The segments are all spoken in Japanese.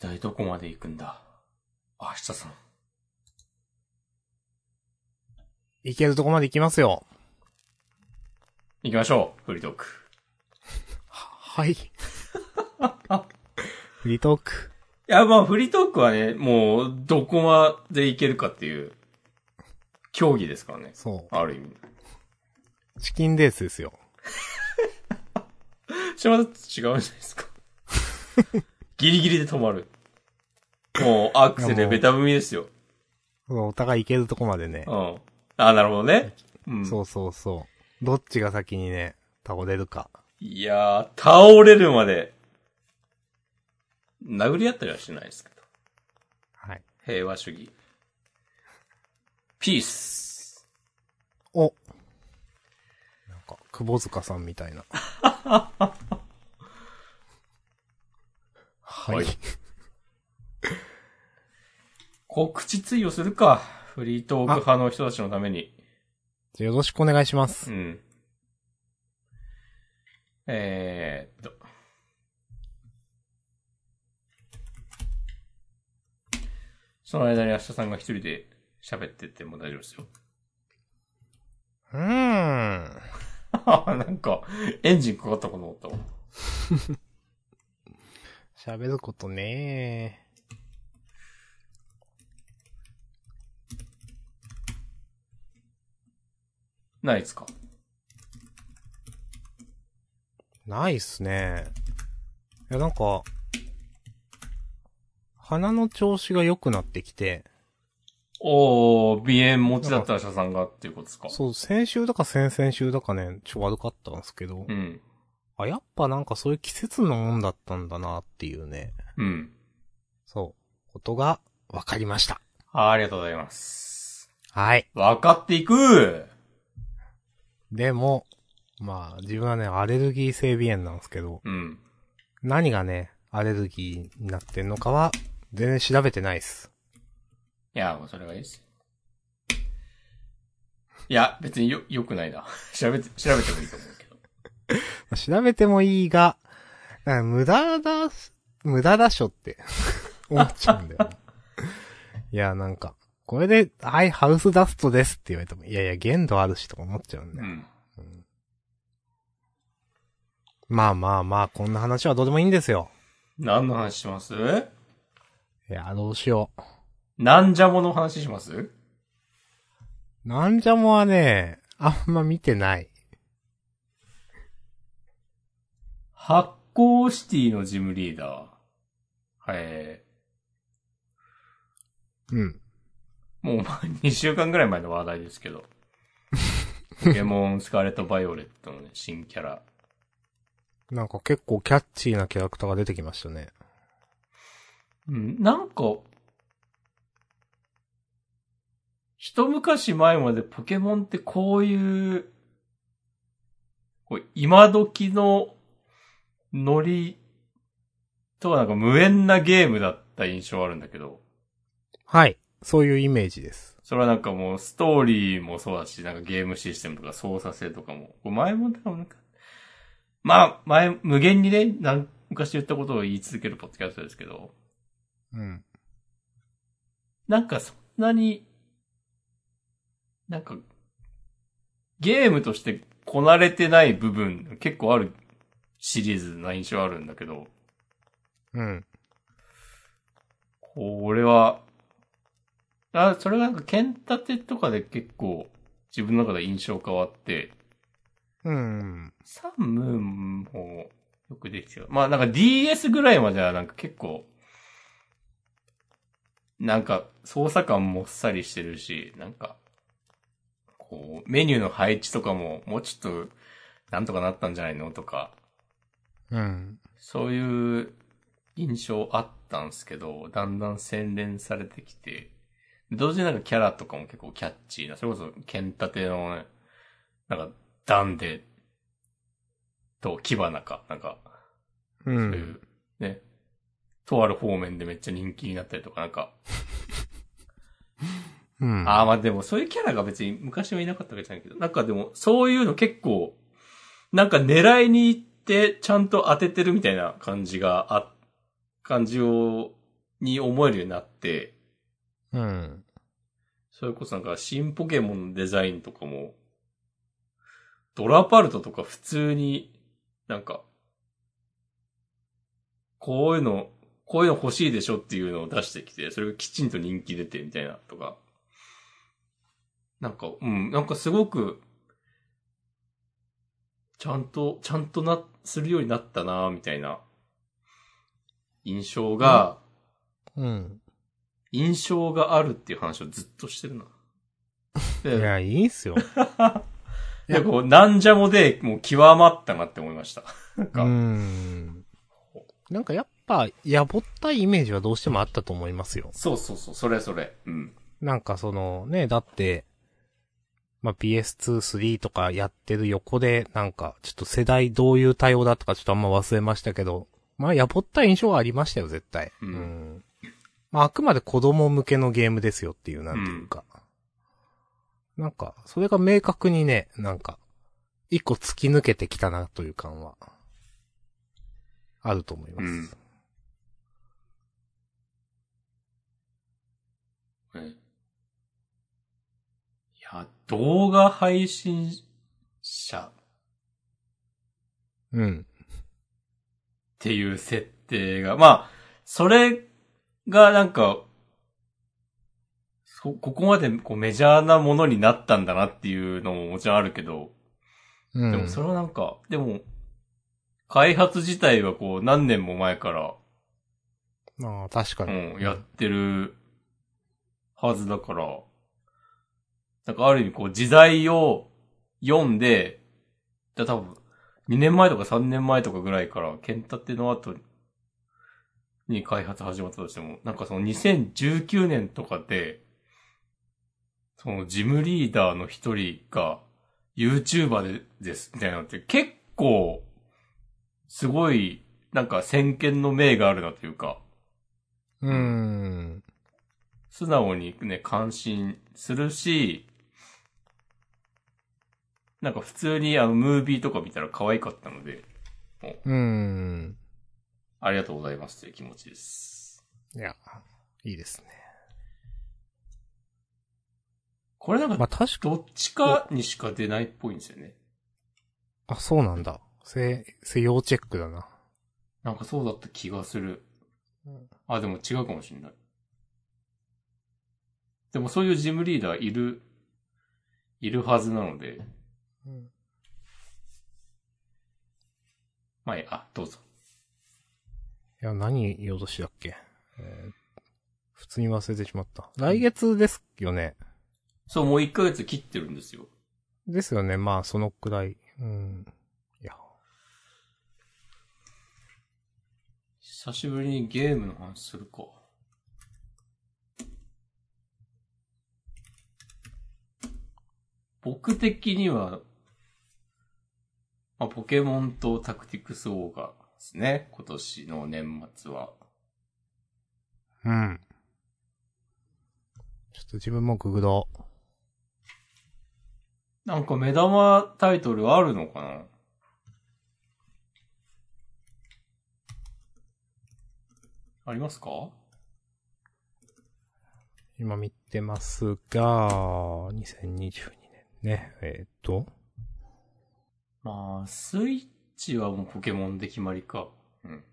体どこまで行くんだ？明日さん。いけるとこまで行きますよ。行きましょう、フリートーク。はい。フリートーク。いや、まあ、フリートークはね、もう、どこまでいけるかっていう、競技ですからね。そある意味。う。チキンレースですよ。それまた違うじゃないですか？ギリギリで止まる。もう、アクセルベタ踏みですよ。お互い行けるとこまでねう。ん。あ、なるほどね。うん。そうそうそう。どっちが先にね、倒れるか。いやー、倒れるまで、殴り合ったりはしないですけど。はい。平和主義。ピース。おなんか、窪塚さんみたいな。はい。はい 告知追をするか。フリートーク派の人たちのために。じゃあよろしくお願いしますう。ん。えー、っと。その間に明日さんが一人で喋ってっても大丈夫ですよ。うーん。なんか、エンジンかかったかと思ったわ。喋ることね。ないですか？ないっすね。いや、なんか、鼻の調子が良くなってきて、おー、鼻炎持ちだった明日さんがっていうことですか？そう、先週だか先々週だかね、ちょ悪かったんですけど、うん。あ、やっぱなんかそういう季節のもんだったんだなっていうね、うん。そう、ことが分かりました。ありがとうございます。はい。分かっていくでも、まあ、自分はね、アレルギー性鼻炎なんですけど、うん。何がね、アレルギーになってんのかは、全然調べてないっす。いや、もうそれがいいですよ。いや、別によ、良くないな。調べて、調べてもいいと思うけど。調べてもいいが、無駄だ、無駄だしょって 思っちゃうんだよね。いや、なんか、これで、はい、ハウスダストですって言われても、いやいや、限度あるしとか思っちゃうんだよ。うん。まあまあまあ、こんな話はどうでもいいんですよ。何の話します？いや、どうしよう。なんじゃもの話します？なんじゃもはね、あんま見てない。発酵シティのジムリーダー。はい。うん。もうまあ2週間ぐらい前の話題ですけど。ポケモンスカーレット・バイオレットのね、新キャラ。なんか結構キャッチーなキャラクターが出てきましたね。うん、なんか、一昔前までポケモンってこういう、こう今時のノリとはなんか無縁なゲームだった印象あるんだけど、はい。そういうイメージです。それはなんかもうストーリーもそうだし、なんかゲームシステムとか操作性とかも、こう前も多分なんか、まあ、前、無限にね、なん昔言ったことを言い続けるポッドキャストですけど、うん。なんかそんなに、なんか、ゲームとしてこなれてない部分結構あるシリーズな印象あるんだけど、うん。これは、あ、それがなんか剣立てとかで結構自分の中で印象変わって、うん。サンムーンもよくできてる。まあなんか DS ぐらいまではなんか結構、なんか操作感もっさりしてるし、なんか、こう、メニューの配置とかももうちょっと、なんとかなったんじゃないのとか、うん。そういう印象あったんすけど、だんだん洗練されてきて、同時になんかキャラとかも結構キャッチーな、それこそ剣立てのね、なんかダンデとキバナか、なんか、う。そういうんね、とある方面でめっちゃ人気になったりとか、なんか、うん。ああ、まあでもそういうキャラが別に昔はいなかったわけじゃないけど、なんかでもそういうの結構、なんか狙いに行ってちゃんと当ててるみたいな感じがあ、感じをに思えるようになって、うん。それこそなんか新ポケモンのデザインとかも、ドラパルトとか普通になんか、こういうの、こういうの欲しいでしょっていうのを出してきて、それがきちんと人気出てみたいなとか。なんか、うん、なんかすごく、ちゃんと、ちゃんとな、するようになったなみたいな、印象が、うん。印象があるっていう話をずっとしてるな。で、いや、いいっすよ。でこう、なんじゃもで、もう極まったなって思いました。なんうか、ん。なんかやっぱ、やぼったいイメージはどうしてもあったと思いますよ。そうそうそう、それそれ。うん。なんかその、ね、だって、まあ、PS2、3とかやってる横で、なんか、ちょっと世代どういう対応だとかちょっとあんま忘れましたけど、まあ、やぼったい印象はありましたよ、絶対。うんまあ、あくまで子供向けのゲームですよっていう、なんていうか。なんか、それが明確にね、なんか、一個突き抜けてきたなという感は、あると思います。うんねいや、動画配信者うん。っていう設定が、まあ、それがなんか、そ、ここまでこうメジャーなものになったんだなっていうのももちろんあるけど、うん。でもそれはなんか、でも、開発自体はこう何年も前から、まあ、確かうに。ん、やってるはずだから、なんかある意味こう時代を読んで、だ多分2年前とか3年前とかぐらいから、ケンタテの後に開発始まったとしても、なんかその2019年とかで、そのジムリーダーの一人が YouTuber でです、みたいなのって結構、すごい、なんか先見の明があるなというか、うーん。素直にね、感心するし、なんか普通にあの、ムービーとか見たら可愛かったので、うーん。ありがとうございますという気持ちです。いや、いいですね。これなんか、まあ、確か、どっちかにしか出ないっぽいんですよね。あ、そうなんだ。せ、せ要チェックだな。なんかそうだった気がするうん。あ、でも違うかもしれない。でもそういうジムリーダーいる、いるはずなので、うん。まあいい、あ、どうぞ。いや、何言おうとしたっけ、えー普通に忘れてしまった。来月ですよね。そう、もう1ヶ月切ってるんですよ。ですよね。まあ、そのくらい。うん。いや。久しぶりにゲームの話するか。僕的には、まあ、ポケモンとタクティクスオーガですね。今年の年末は。うん。ちょっと自分もググろう。なんか目玉タイトルあるのかな？ありますか？今見てますが、2022年ね。えっ、と。まあ、スイッチはもうポケモンで決まりか。うん。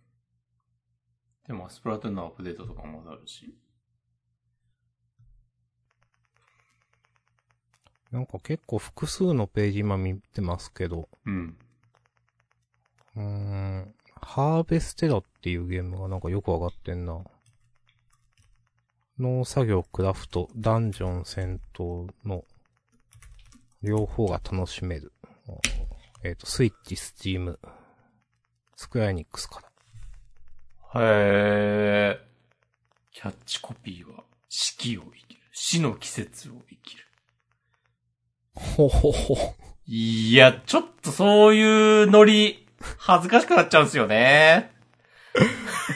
でも、スプラトゥーンのアップデートとかもまだあるし。なんか結構複数のページ今見てますけど。うん。うーん。ハーベステラっていうゲームがなんかよくわかってんな。農作業、クラフト、ダンジョン、戦闘の両方が楽しめる。えっ、と、スイッチ、スチーム、スクエアエニックスから。へえ。キャッチコピーは、四季を生きる。死の季節を生きる。ほほほ。いや、ちょっとそういうノリ、恥ずかしくなっちゃうんですよね。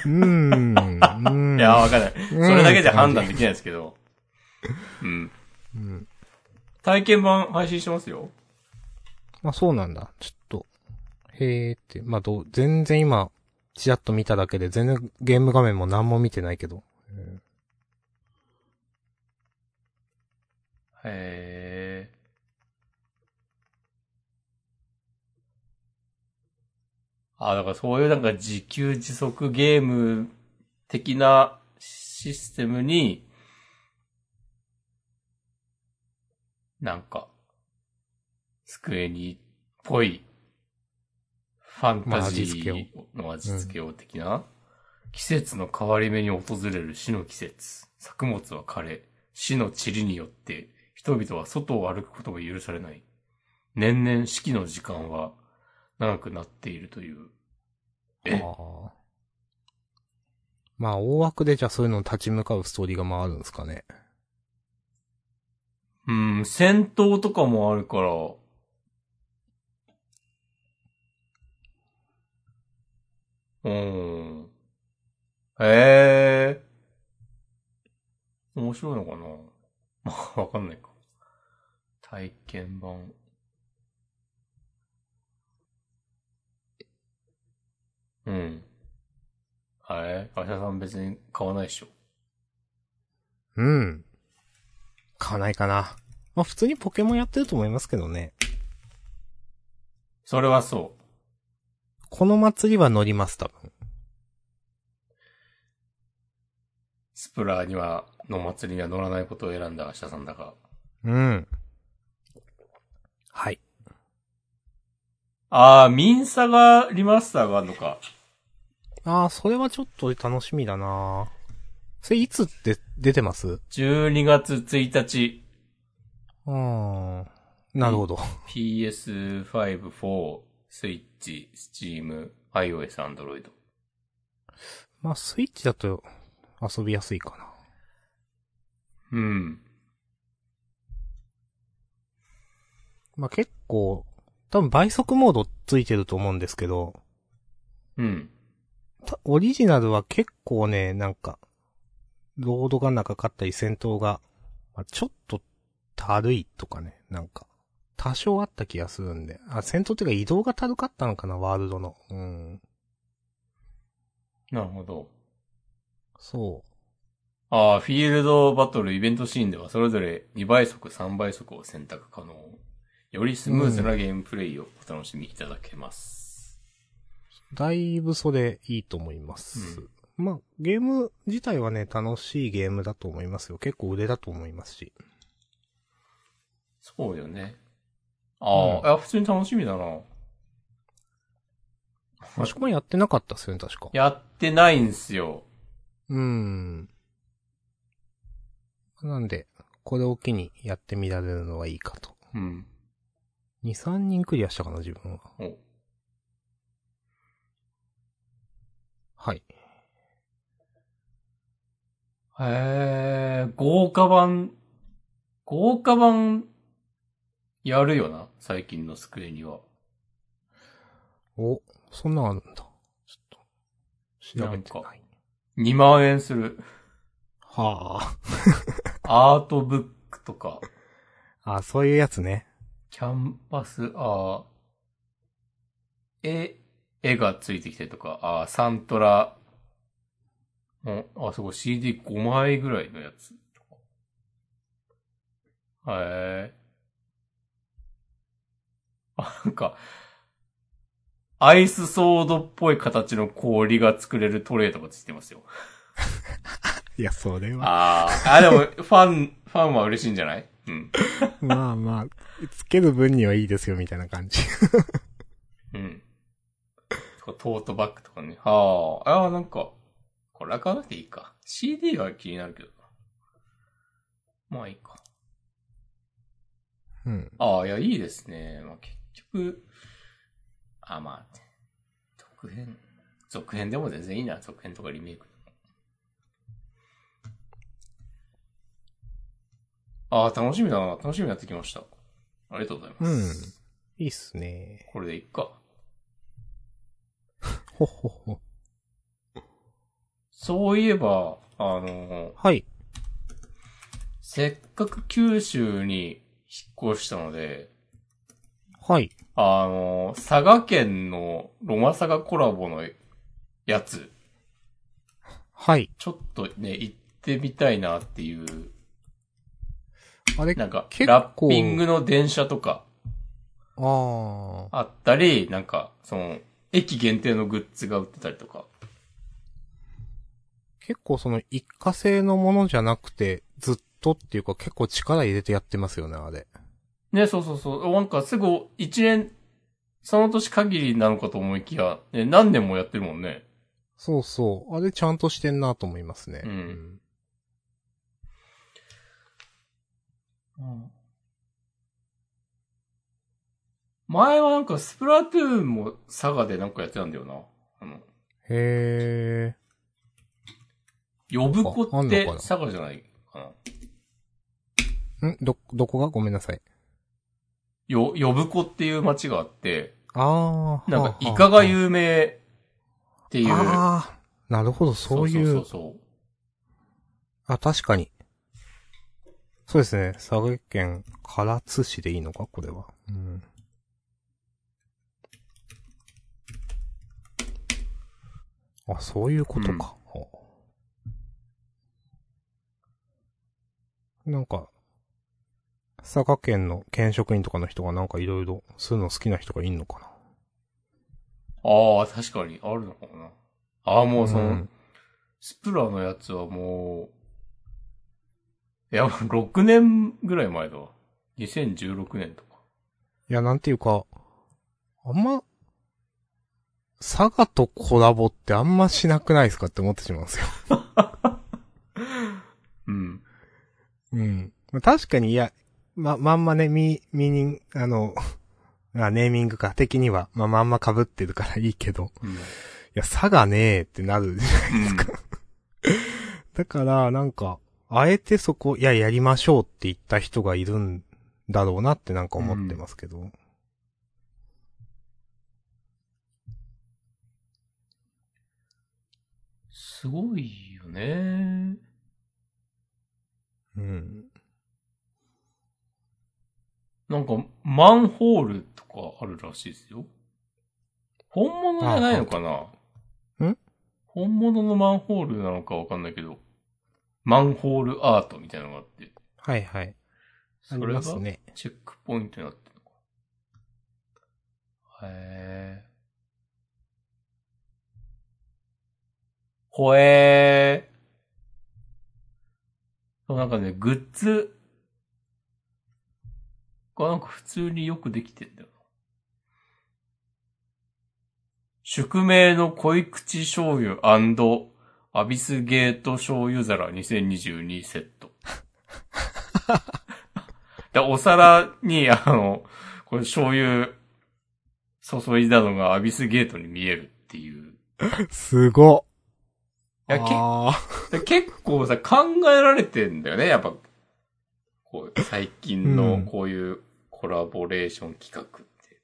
うーん。うーんいや、わかんない。それだけじゃ判断できないですけど。うん。うん。体験版配信してますよ。まあそうなんだ。ちょっと、へえって。まあどう、全然今、ちらっと見ただけで、全然ゲーム画面も何も見てないけど。へえ。あ、だからそういうなんか自給自足ゲーム的なシステムに、なんか、スクエニっぽいファンタジーの味付けを的な、季節の変わり目に訪れる死の季節。作物は枯れ、死の塵によって人々は外を歩くことが許されない。年々四季の時間は長くなっているという。え？はあまあ、大枠でじゃあそういうのに立ち向かうストーリーが回るんですかね。うん、戦闘とかもあるから、うん。へえ。面白いのかな？まあ、わかんないか。体験版。うん。あれ？アシャさん別に買わないでしょ。うん。買わないかな。まあ普通にポケモンやってると思いますけどね。それはそう。この祭りは乗ります、多分。スプラには、の祭りには乗らないことを選んだアシャさんだが。うん。はい。あー、ミンサがリマスターがあるのか。ああ、それはちょっと楽しみだなそれいつって出てます？12月1日、うーん。なるほど。PS5、4、Switch、Steam、iOS、Android。まあ、スイッチだと遊びやすいかな。うん。まあ結構、多分倍速モードついてると思うんですけど、うん。たオリジナルは結構ね、なんか、ロードが長かったり戦闘が、まあ、ちょっと、たるいとかね、なんか、多少あった気がするんで。あ、戦闘っていうか移動がたるかったのかな、ワールドの。うん。なるほど。そあー、フィールドバトルイベントシーンではそれぞれ2倍速、3倍速を選択可能。よりスムーズなゲームプレイをお楽しみいただけます。う。だいぶそれいいと思います。まあ、ゲーム自体はね、楽しいゲームだと思いますよ。結構腕だと思いますし。そうよね。あー、うんいや、普通に楽しみだな。もしくもやってなかったっすよね、確か。やってないんすよ。うーん。なんで、これを機にやってみられるのはいいかと。うん。2、3人クリアしたかな、自分は。おはい。へえ、豪華版、豪華版、やるよな、最近のスクエニは。お、そんなんあるんだ。ちょっと、調べてない。2万円する。はあ。アートブックとか、あ、そういうやつね。キャンパス、あー絵、絵がついてきてとか、あーサントラ、うんあ、そこ CD5 枚ぐらいのやつとか。へえ。あ、なんか、アイスソードっぽい形の氷が作れるトレイとかついてますよ。いや、それは。ああ、あ、でも、ファン、ファンは嬉しいんじゃない？うん。まあまあ、つける分にはいいですよ、みたいな感じ。うん。トートバッグとかね。はあ、ああ、なんか、これは買わなくていいか。CD が気になるけどな。まあいいか。うん。ああ、いや、いいですね。まあ結局、あまあ、続編、続編でも全然いいな。続編とかリメイク。ああ、楽しみだな。楽しみになってきました。ありがとうございます。うん。いいっすね。これでいっか。ほっほっほ。そういえば、あの、はい。せっかく九州に引っ越したので、はい。あの、佐賀県のロマサガコラボのやつ、はい。ちょっとね、行ってみたいなっていう。あれ、なんか、ラッピングの電車とかああ。あったり、なんか、その、駅限定のグッズが売ってたりとか。結構その一過性のものじゃなくて、ずっとっていうか結構力入れてやってますよね、あれ。ね、そうそうそう。なんかすぐ一年、その年限りなのかと思いきや、ね、何年もやってるもんね。そうそう。あれちゃんとしてんなと思いますね。うん前はなんかスプラトゥーンも佐賀でなんかやってたんだよな。あの、へ呼ぶ子って佐賀じゃないかな。ー。ん？ど、どこが？ごめんなさい。よ、呼ぶ子っていう町があって、ああ。なんかはあイカが有名っていう。ああ。なるほど、そういう。そうそうそうあ、確かに。そうですね。佐賀県唐津市でいいのかこれは。うん。あ、そういうことか。はあなんか、佐賀県の県職員とかの人がなんかいろいろ、そういうの好きな人がいんのかな？ああ、確かに、あるのかな。ああ、もうその、うんスプラのやつはもう、いや、6 年ぐらい前だわ。2016年とか。いや、なんていうか、あんま、佐賀とコラボってあんましなくないですかって思ってしまうんですよ。うん。うん。まあ確かに、いや、ま、まんまね、ミ、ミーニング、あの、あネーミングか、的には、まあ、まんま被ってるからいいけど、うん。いや、佐賀ねえってなるじゃないですか。だから、なんか、あえてそこ、いや、やりましょうって言った人がいるんだろうなってなんか思ってますけど。すごいよね。うん。なんか、マンホールとかあるらしいですよ。本物じゃないのかな？ん？本物のマンホールなのかわかんないけど、マンホールアートみたいなのがあって、はいはい。ありそれがますね。チェックポイントになってるのか。へー。ほえー。そうなんかね、グッズがなんか普通によくできてんだよな。宿命の濃い口醤油アビスゲート醤油皿2022セット。で、お皿に、あの、これ醤油注いだのがアビスゲートに見えるっていう。すごいやけあで結構さ、考えられてんだよね、やっぱ。こう、最近うのんこういうコラボレーション企画って。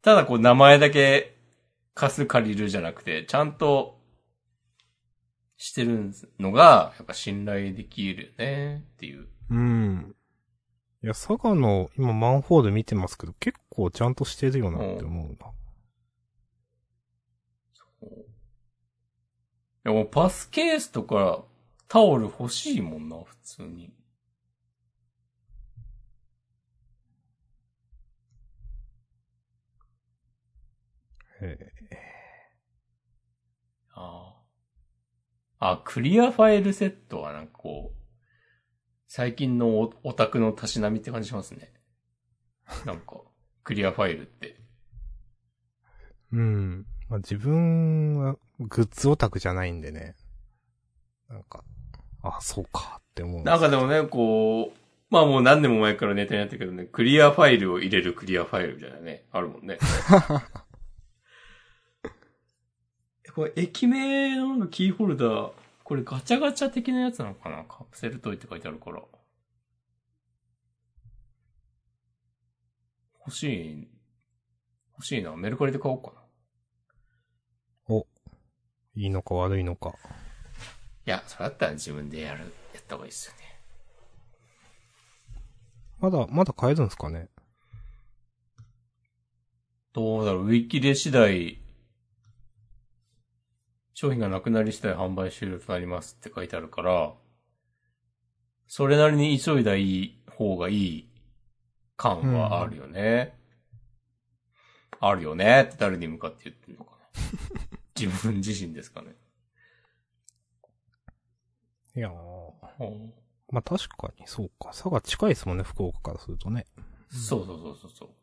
ただこう名前だけ貸す借りるじゃなくて、ちゃんとしてるのが、やっぱ信頼できるよね、っていう。ーうん。いや、佐賀の今マンホール見てますけど、結構ちゃんとしてるよなって思うな。いやもうパスケースとかタオル欲しいもんな、普通に。へああ。あ、クリアファイルセットはなんかこう、最近のオオタクのたしなみって感じしますね。なんか、クリアファイルって。うん。まあ、自分はグッズオタクじゃないんでね。なんか、あ、そうかって思う。なんかでもね、こう、まあもう何年も前からネタになってるけどね、クリアファイルを入れるクリアファイルみたいなね、あるもんね。これ、駅名のキーホルダー、これガチャガチャ的なやつなのかな？カプセルトイって書いてあるから。欲しい、欲しいな。メルカリで買おうかな。いいのか悪いのか。いや、それだったら自分でやる、やった方がいいですよね。まだ、まだ買えるんですかね？どうだろう、ウィキで次第、商品がなくなり次第販売終了となりますって書いてあるから、それなりに急いだいい方がいい感はあるよね。あるよねって誰に向かって言ってんのかな。自分自身ですかね。いやー。うんまあ確かにそうか。佐賀近いですもんね、福岡からするとね。そうそうそうそう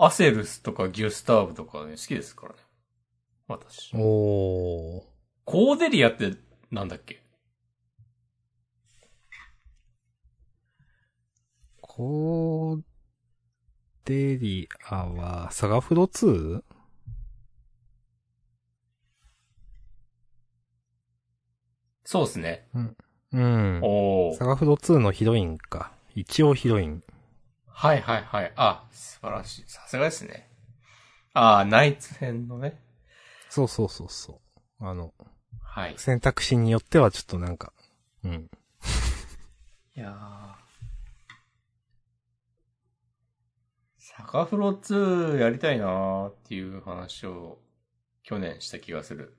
アセルスとかギュスターブとかね、好きですからね。私。おー。コーデリアってなんだっけ？コーデリアは、サガフロ 2? そうですね。うん。おー。サガフロ2のヒロインか。一応ヒロイン。はいはいはい。あ、素晴らしい。さすがですね。あー、ナイツ編のね。そうそうそうそう。あの、はい。選択肢によってはちょっとなんか、うん。いやー。サガフロ2やりたいなーっていう話を去年した気がする。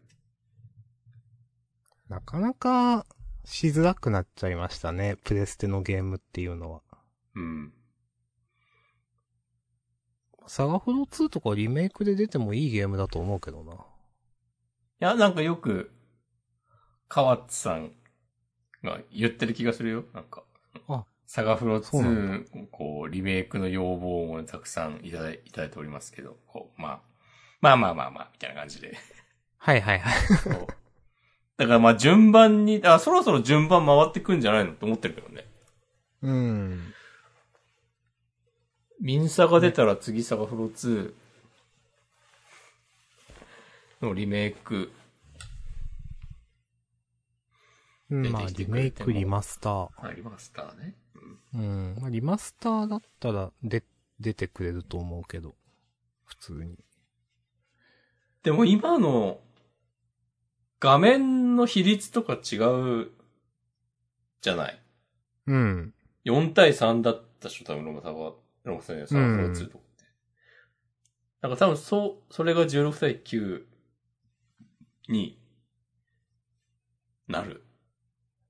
なかなかしづらくなっちゃいましたね。プレステのゲームっていうのは。うん。サガフロ2とかリメイクで出てもいいゲームだと思うけどな。いや、なんかよく、河津さんが言ってる気がするよ。なんか。あサガフロそうなん2、こう、リメイクの要望もたくさんいただいいただいておりますけど、こう、まあ、まあまあまあまあ、みたいな感じで。はいはいはい。そうだからまあ順番に、あ、そろそろ順番回ってくんじゃないのって思ってるけどね。うん。ミンサが出たら次サガフロ2のリメイク。うんまあ、出てきてリメイク、リマスター。ありましたね。うん。まあ、リマスターだったら、で、出てくれると思うけど。普通に。でも今の画面の比率とか違うじゃない？うん。4対3だったでしょ、多分ロマサガ、ロマサガサガフロ2とかって。なんか多分そう、それが16対9になる。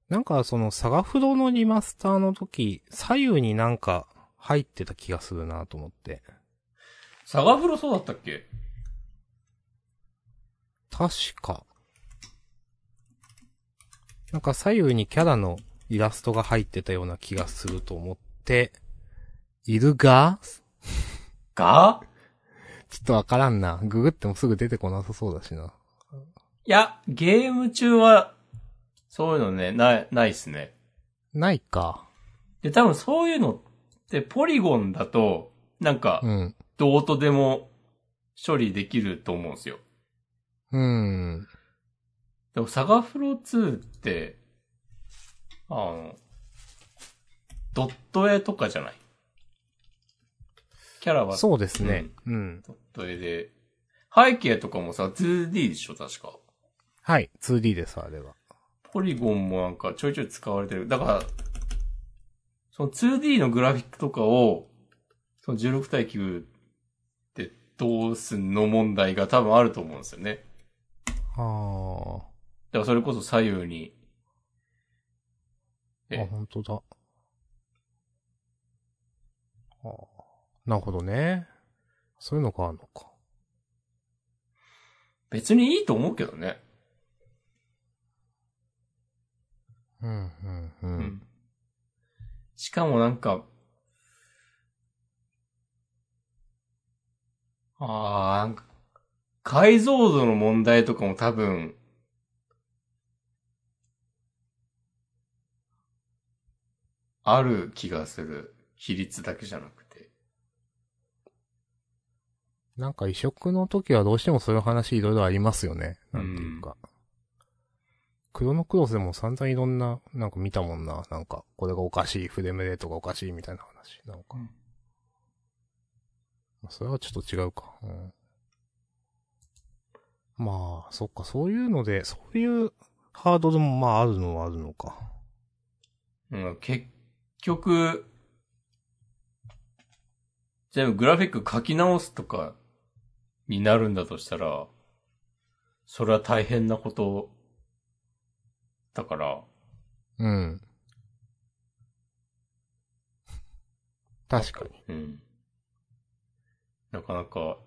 なんかそのサガフロのリマスターの時、左右になんか入ってた気がするなと思って。サガフロそうだったっけ？確か。なんか左右にキャラのイラストが入ってたような気がすると思って、いるが？が？ちょっとわからんな。ググってもすぐ出てこなさそうだしな。いや、ゲーム中は、そういうのね、ない、ないっすね。ないか。で、多分そういうのって、ポリゴンだと、なんかう、ん。どうとでも処理できると思うんですよ。うん。でも、サガフロ2って、あの、ドット絵とかじゃない？キャラはそうですね。うん。ドット絵で、背景とかもさ、2D でしょ、確か。はい。2D です、あれは。ポリゴンもなんかちょいちょい使われてる。だから、その 2D のグラフィックとかを、その16対9ってどうすんの問題が多分あると思うんですよね。あだからそれこそ左右に、あ。本当だ。ああ。なるほどね。そういうのがあるのか。別にいいと思うけどね。うん、うん、う。。うんしかもなんか、ああ、なんか、解像度の問題とかも多分、ある気がする。比率だけじゃなくて。なんか移植の時はどうしてもそういう話いろいろありますよね。なんていうか。クロノクロスでも散々いろんな、なんか見たもんな。なんか、これがおかしい、フレームレートがおかしいみたいな話。なんか。うんまあそれはちょっと違うか。うん。まあ、そっか、そういうので、そういうハードルもまああるのはあるのか。うん、結局、全部グラフィック書き直すとかになるんだとしたら、それは大変なことだから、うん。確かに。うん。なかなか、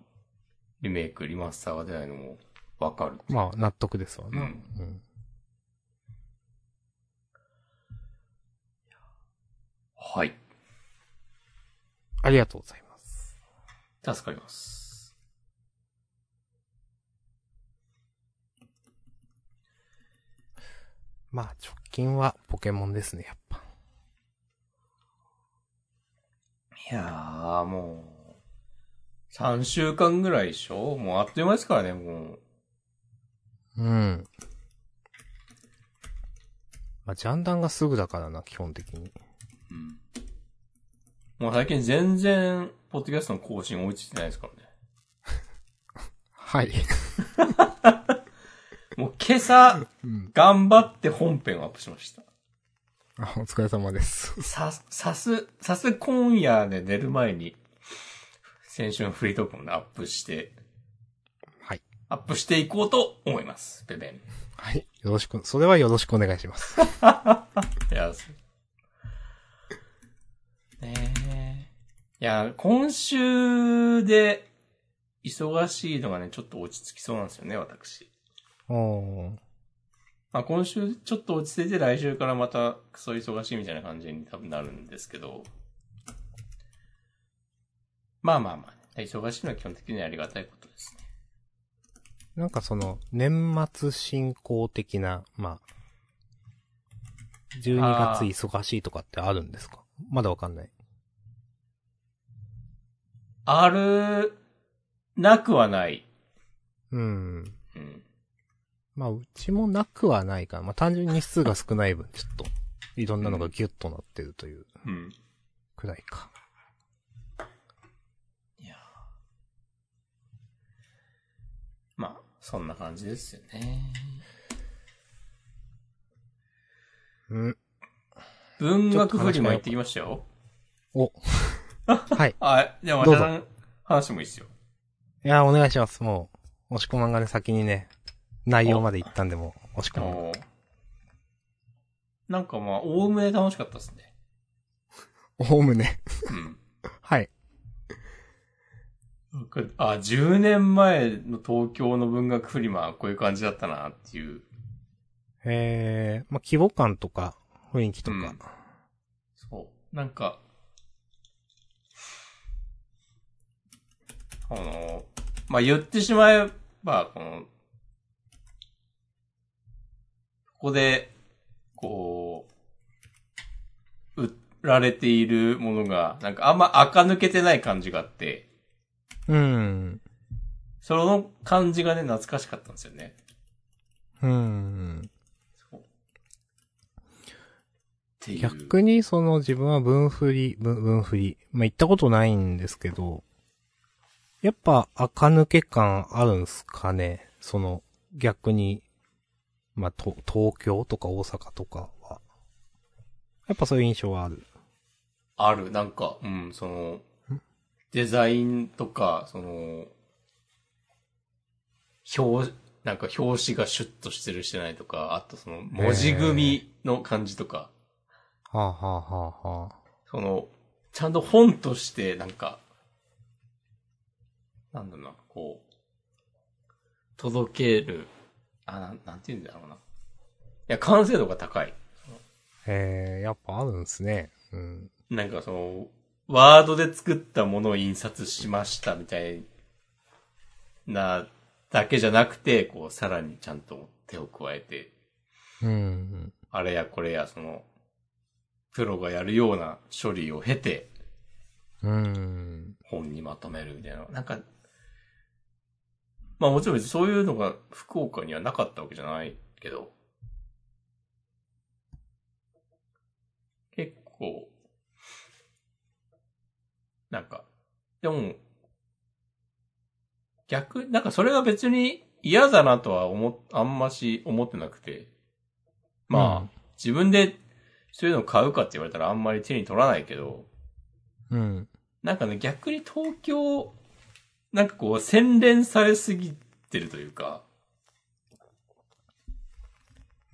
リメイク、リマスターが出ないのもわかる。まあ、納得ですわな。ううんん。はい。ありがとうございます。助かります。まあ、直近はポケモンですね、やっぱ。いやー、もう、3週間ぐらいでしょ？もうあっという間ですからね、もう。うん。まあ、ジャンダンがすぐだからな、基本的に。うん。もう最近全然、ポッドキャストの更新追いついてないですからね。はい。もう今朝、うん。頑張って本編をアップしました。あ、お疲れ様です。さ、さす、さす今夜で寝る前に、先週のフリートークもねアップして、はい。アップしていこうと思います。ベベン。はい。よろしく、それはよろしくお願いします。いや、ねえ。いや、今週で、忙しいのがね、ちょっと落ち着きそうなんですよね、私。まあ今週ちょっと落ち着いて来週からまたクソ忙しいみたいな感じに多分なるんですけど。まあまあまあ、ね、忙しいのは基本的にありがたいことですね。なんかその、年末進行的な、まあ、12月忙しいとかってあるんですか？まだわかんない。ある、なくはない。うん。うん。まあ、うちもなくはないかな。まあ、単純に日数が少ない分、ちょっと、いろんなのがギュッとなってるといううん。くらいか。いやまあ、そんな感じですよね。うん。文学フリマ行ってきましたよ。お。はい。あ、じゃあ、また話もいいですよ。いや、お願いします。もう、押し込まんがね、先にね、内容まで行ったんで、もう、押し込まん。おーなんかまあ、おおむね楽しかったですね。おおむね。うん。はい。なんかあ、10年前の東京の文学フリマはこういう感じだったなっていう。えー、まあ、規模感とか、雰囲気とか。うんそう。なんか、あの、まあ、言ってしまえば、この、ここで、こう、売られているものが、なんかあんま垢抜けてない感じがあって、うん。その感じがね、懐かしかったんですよね。うん。逆に、その、自分は文振り、文、文振り。まあ、行ったことないんですけど、やっぱ、垢抜け感あるんすかねその、逆に、まあ、と、東京とか大阪とかは。やっぱそういう印象はある。ある、なんか、うん、その、デザインとか、その、表、なんか表紙がシュッとしてるしてないとか、あとその文字組みの感じとか、はあ、はあはあはあ、その、ちゃんと本として、なんか、なんだろうな、こう、届ける、あ、なん、なんて言うんだろうな。いや、完成度が高い。へえ、やっぱあるんすね。うん。なんかその、ワードで作ったものを印刷しましたみたいな、だけじゃなくて、こう、さらにちゃんと手を加えて、うん。あれやこれや、その、プロがやるような処理を経て、うん。本にまとめるみたいな。なんか、まあもちろんそういうのが福岡にはなかったわけじゃないけど、結構、なんか、でも、逆、なんかそれが別に嫌だなとは思っ、あんまし思ってなくて、まあ、自分でそういうのを買うかって言われたらあんまり手に取らないけど、うん。なんかね、逆に東京、なんかこう、洗練されすぎてるというか、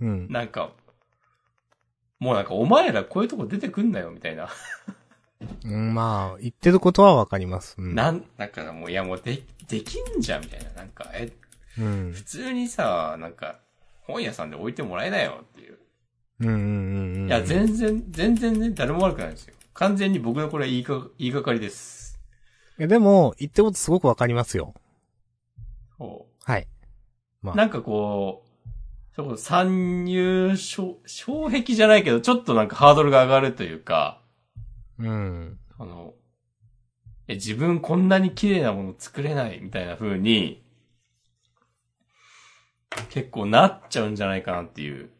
うん。なんか、もうなんかお前らこういうとこ出てくんなよ、みたいな。うん、まあ、言ってることはわかります。うん。なん、なんかもう、いやもうで、できんじゃん、みたいな。なんか、え、うん。普通にさ、なんか、本屋さんで置いてもらえないよっていう。うんうんうんうん。いや、全然、全然ね、誰も悪くないんですよ。完全に僕のこれ言いか、言いがかりです。いやでも、言ってることすごくわかりますよ。そはい。まう。あなんかこう、そこ参入障、障壁じゃないけど、ちょっとなんかハードルが上がるというか、うん。あの、え、自分こんなに綺麗なもの作れないみたいな風に、結構なっちゃうんじゃないかなっていう。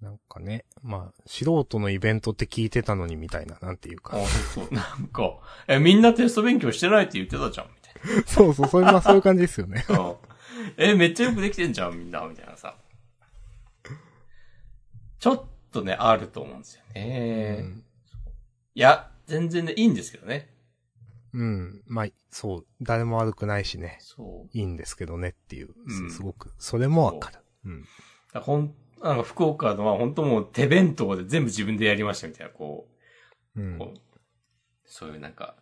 なんかね、まあ、素人のイベントって聞いてたのにみたいな、なんていうか。あ、そうそう。なんか、え、みんなテスト勉強してないって言ってたじゃん、みたいそうそう、そういう、まあそういう感じですよね。な。うんえ、めっちゃよくできてんじゃん、みんな、みたいなさ。ちょっとね、あると思うんですよね。うんいや、全然ね、いいんですけどね。うん。まあ、そう。誰も悪くないしね。そう。いいんですけどねっていう。うんすすごく。それもわかる。うん。だからほん、なんか福岡のは本当もう手弁当で全部自分でやりましたみたいな、こう、うん。こうそういうなんか、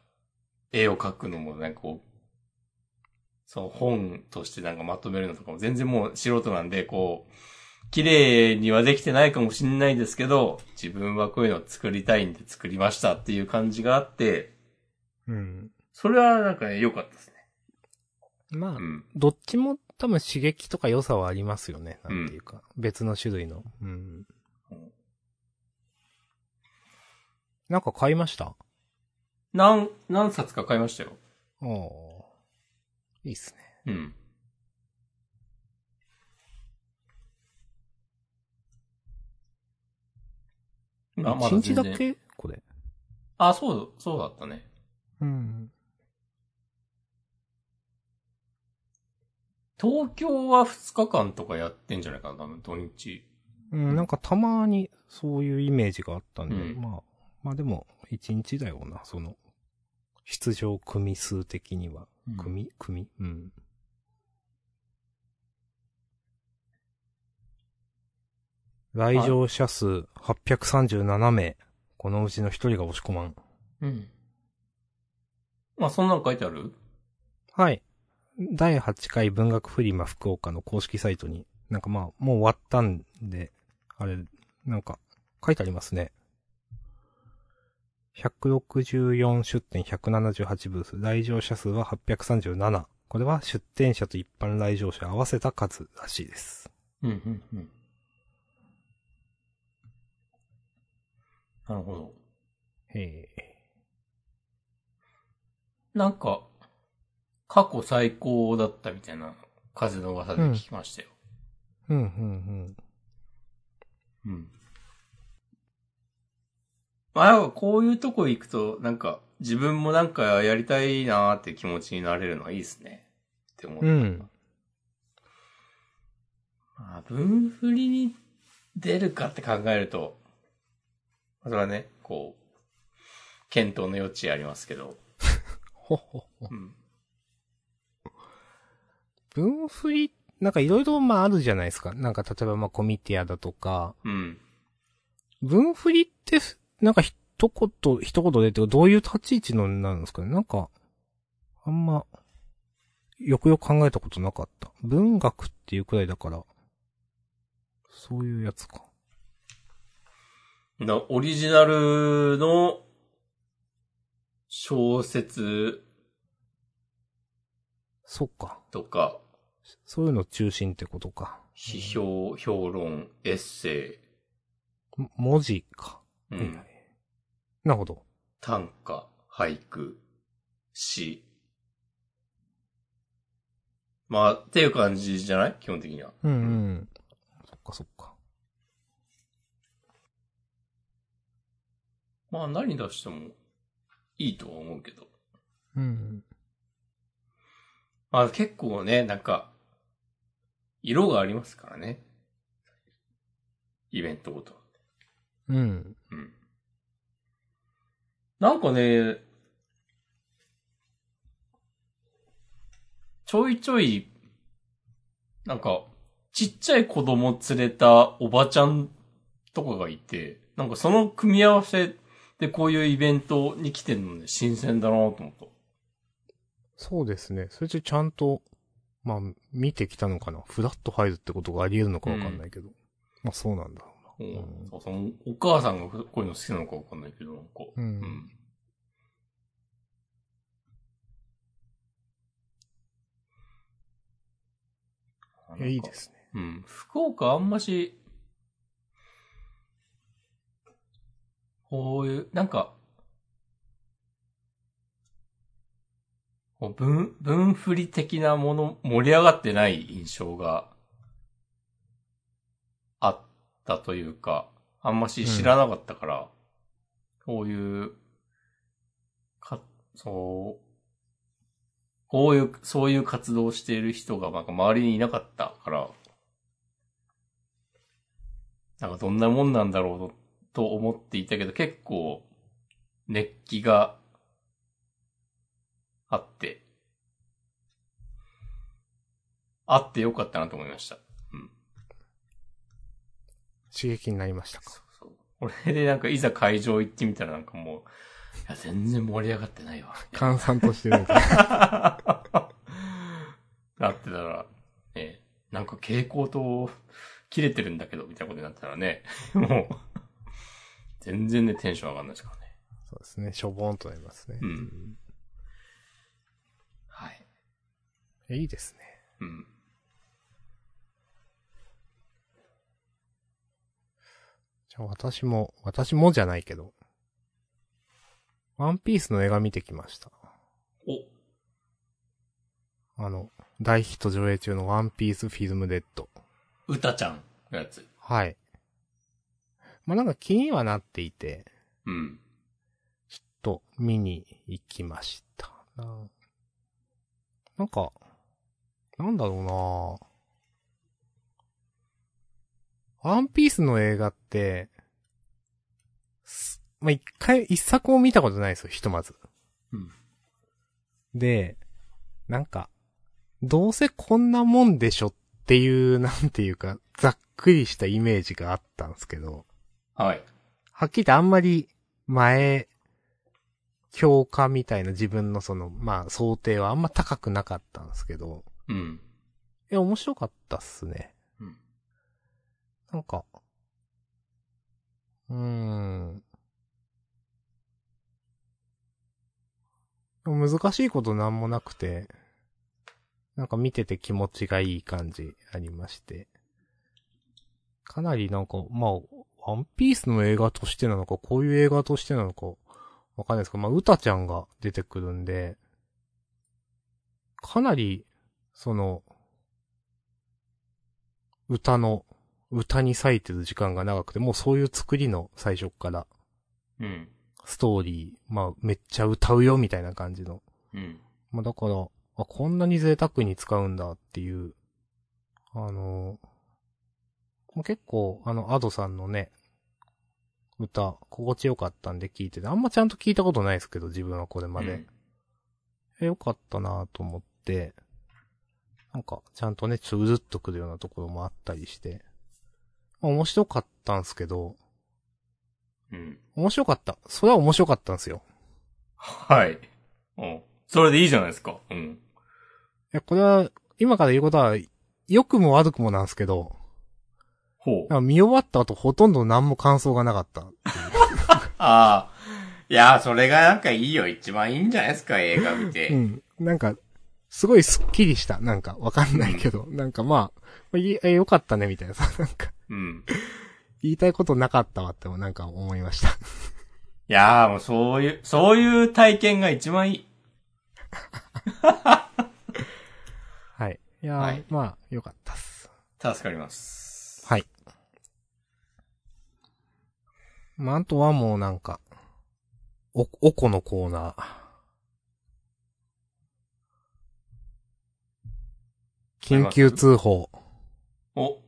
絵を描くのもなんかこう、その本としてなんかまとめるのとかも全然もう素人なんで、こう、綺麗にはできてないかもしれないですけど、自分はこういうのを作りたいんで作りましたっていう感じがあって、うん。それはなんかね、良かったですね。まあう、ん。どっちも多分刺激とか良さはありますよね。なんていうか。別の種類の。うん。なんか買いました？何、何冊か買いましたよ。おいいっすね。うん。あま一日だけ？これ。あ、そう、そうだったね。うん。東京は2日間とかやってんじゃないかな、多分土日。うん、なんかたまにそういうイメージがあったんで、うんまあ、まあでも、一日だよな、その、出場組数的には。組組？うん。来場者数837名。このうちの一人が押し込まん。うん。あ、そんなの書いてある？はい。第8回文学フリマ福岡の公式サイトに、なんかまあ、もう終わったんで、あれ、なんか、書いてありますね。164出店178ブース、来場者数は837。これは出店者と一般来場者合わせた数らしいです。うん、うん、うん。なるほど。へえ。なんか、過去最高だったみたいな風の噂で聞きましたよ。うん、うん、うん。まあ、やっぱこういうとこ行くと、なんか、自分もなんかやりたいなーって気持ちになれるのはいいですね。って思った。うん。うん。まあ、分振りに出るかって考えると、それはね、こう、検討の余地ありますけど。ほほほ。うん。分振り、なんかいろいろまああるじゃないですか。なんか例えばまあコミティアだとか、うん。分振りって、なんか一言、一言でってどういう立ち位置のになるんですかねなんか、あんま、よくよく考えたことなかった。文学っていうくらいだから、そういうやつか。なオリジナルの小説そっか。とか、そういうの中心ってことか。批評、評論、エッセも文字か。イ、うはいん、なるほど。短歌、俳句、詩。まあ、っていう感じじゃない？基本的には。うんうん。そっかそっか。まあ、何出してもいいとは思うけど。うん。まあ、結構ね、なんか、色がありますからね。イベントごと。うん。うん。なんかね、ちょいちょい、なんか、ちっちゃい子供連れたおばちゃんとかがいて、なんかその組み合わせでこういうイベントに来てるので新鮮だなと思った。そうですね。それでちゃんと、まあ、見てきたのかな？フラット入るってことがあり得るのかわかんないけど。まあ、そうなんだろうな。うんそうそのお母さんがこういうの好きなのかわかんないけど、なんか。うんうん。いや、いいですね。うん。福岡あんまし、こういう、なんか、こう文、文振り的なもの、盛り上がってない印象があったというか、あんまし知らなかったから、こういう、か、そう、こういう、そういう活動をしている人がなんか周りにいなかったから、なんかどんなもんなんだろうと思っていたけど、結構熱気があって、あってよかったなと思いました。うん。刺激になりましたか？そうそう。俺でなんかいざ会場行ってみたらなんかもう、いや全然盛り上がってないわ。閑散としてるみたいな。なってたら、ね、なんか蛍光灯切れてるんだけど、みたいなことになったらね、もう、全然ね、テンション上がんないですからね。そうですね。しょぼーんとなりますね。うん。はい。えいいですね。うん。じゃあ私も、私もじゃないけど。ワンピースの映画見てきました。お、あの、大ヒット上映中のワンピースフィルムデッド。うたちゃんのやつ。はい。まあ、なんか気にはなっていて、うん。ちょっと見に行きました。ななんか、なんだろうなワンピースの映画って、すまあ、一回、一作も見たことないですよ、ひとまず。うん。で、なんか、どうせこんなもんでしょっていう、なんていうか、ざっくりしたイメージがあったんですけど、はい。はっきり言ってあんまり前、評価みたいな自分のその、まあ想定はあんま高くなかったんですけど、うん。いや、面白かったっすね。うん。なんか、うーん。難しいことなんもなくて、なんか見てて気持ちがいい感じありまして。かなりなんか、まあ、ワンピースの映画としてなのか、こういう映画としてなのか、わかんないですけど、まあ、歌ちゃんが出てくるんで、かなり、その、歌の、歌に割いてる時間が長くて、もうそういう作りの最初っから、うん。ストーリー、まあ、めっちゃ歌うよみたいな感じの。うん。まあ、だから、あ、こんなに贅沢に使うんだっていう、あのまあ、結構、あの、アドさんのね、歌、心地よかったんで聞いてて、あんまちゃんと聞いたことないですけど、自分はこれまで。うんえ、よかったなと思って、なんか、ちゃんとね、ちょっとうずっとくるようなところもあったりして、まあ面白かったんすけど、うん。面白かった。それは面白かったんですよ。はい。うん。それでいいじゃないですか。うん。いや、これは、今から言うことは、良くも悪くもなんですけど、ほう見終わった後ほとんど何も感想がなかった。ああ。いやー、それがなんかいいよ。一番いいんじゃないですか、映画見て。うん。なんか、すごいスッキリした。なんか、わかんないけど、なんかまあ、いいえ、よかったね、みたいなさ、なんか、うん。言いたいことなかったわってもなんか思いました。いやー、もうそういう、そういう体験が一番いい。はい。いやー、はいまあ、よかったっす。助かります。はい。まあ、あとはもうなんか、お、おこのコーナー。緊急通報。お。っ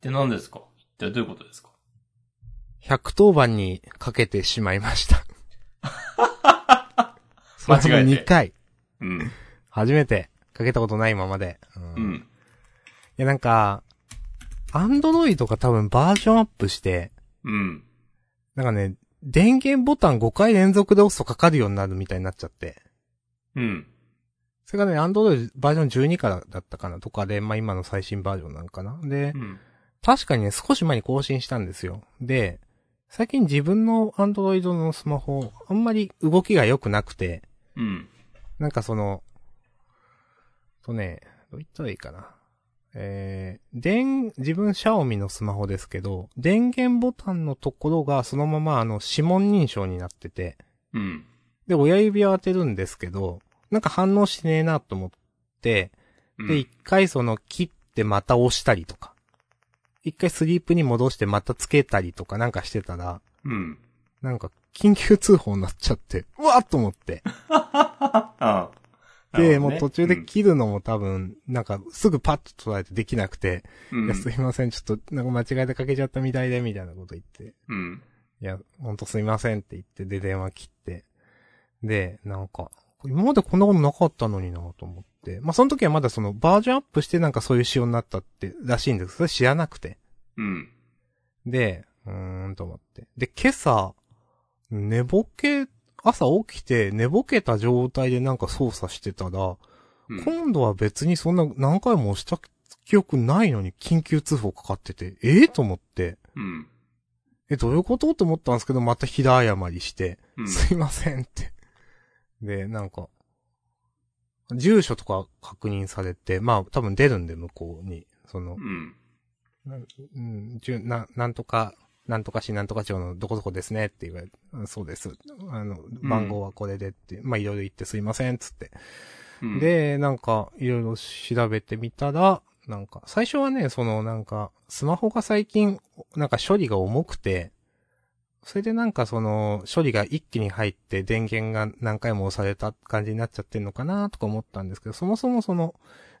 て何ですか？一体どういうことですか？110番にかけてしまいました。間違えて2回。うん。初めてかけたことないままで。うんうん。やなんか、アンドロイドが多分バージョンアップして、うん。なんかね、電源ボタン5回連続で押すとかかるようになるみたいになっちゃって。うん。それがね、アンドロイドバージョン12からだったかなとかで、まあ今の最新バージョンなんかな。でう、ん。確かにね、少し前に更新したんですよ。で、最近自分のアンドロイドのスマホ、あんまり動きが良くなくて、うん。なんかその、とね、どう言ったらいいかな。えー、電、自分シャオミのスマホですけど、電源ボタンのところがそのままあの指紋認証になってて、うん。で、親指を当てるんですけど、なんか反応しねえなと思って、うんで、一回その切ってまた押したりとか、一回スリープに戻してまたつけたりとかなんかしてたら、うん。なんか緊急通報になっちゃって、うわっと思って。ああ。で、もう途中でうん切るのも多分、なんかすぐパッと捉えてできなくて、うんいや、すいません、ちょっと、なんか間違えてかけちゃったみたいで、みたいなこと言って、うん。いや、ほんとすいませんって言って、で、電話切って、で、なんか、今までこんなことなかったのになと思って、まあ、その時はまだそのバージョンアップしてなんかそういう仕様になったって、らしいんですそれ知らなくて。うん。で、うーんと思って。で、今朝、寝ぼけ、朝起きて寝ぼけた状態でなんか操作してたら、うん今度は別にそんな何回も押した記憶ないのに緊急通報かかってて、ええと思って、うん。え、どういうこと？と思ったんですけど、また平謝りして、うんすいませんって。で、なんか、住所とか確認されて、まあ多分出るんで向こうに、そのう、ん。うん、じゅな、なんとか、なんとか市なんとか町のどこどこですねって言われて、うんそうです。あの、番号はこれでって、まあいろいろ言ってすいませんっつって。うん、で、なんか、いろいろ調べてみたら、なんか、最初はね、そのなんか、スマホが最近、なんか処理が重くて、それでなんかその、処理が一気に入って電源が何回も押された感じになっちゃってんのかなとか思ったんですけど、そもそもその、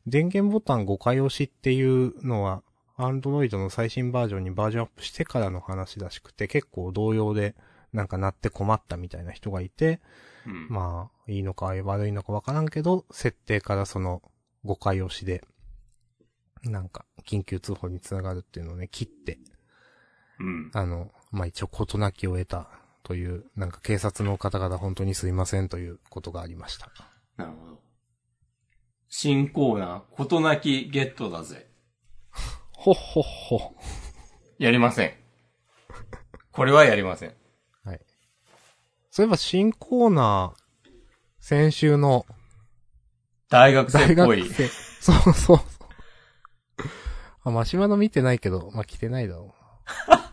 電源ボタン5回押しっていうのは、Android の最新バージョンにバージョンアップしてからの話らしくて、結構同様で、なんかなって困ったみたいな人がいて、うん、まあ、いいのか悪いのかわからんけど、設定からその誤解押しで、なんか、緊急通報につながるっていうのをね、切って、うん。あの、まあ一応事なきを得たという、なんか警察の方々本当にすいませんということがありました。なるほど。新コーナー、ことなきゲットだぜ。ほっほっほ。やりません。これはやりません。はい。そういえば新コーナー、先週の大学生大っぽいそうそうそう。あ、マシュマロ見てないけど、まあ、来てないだろ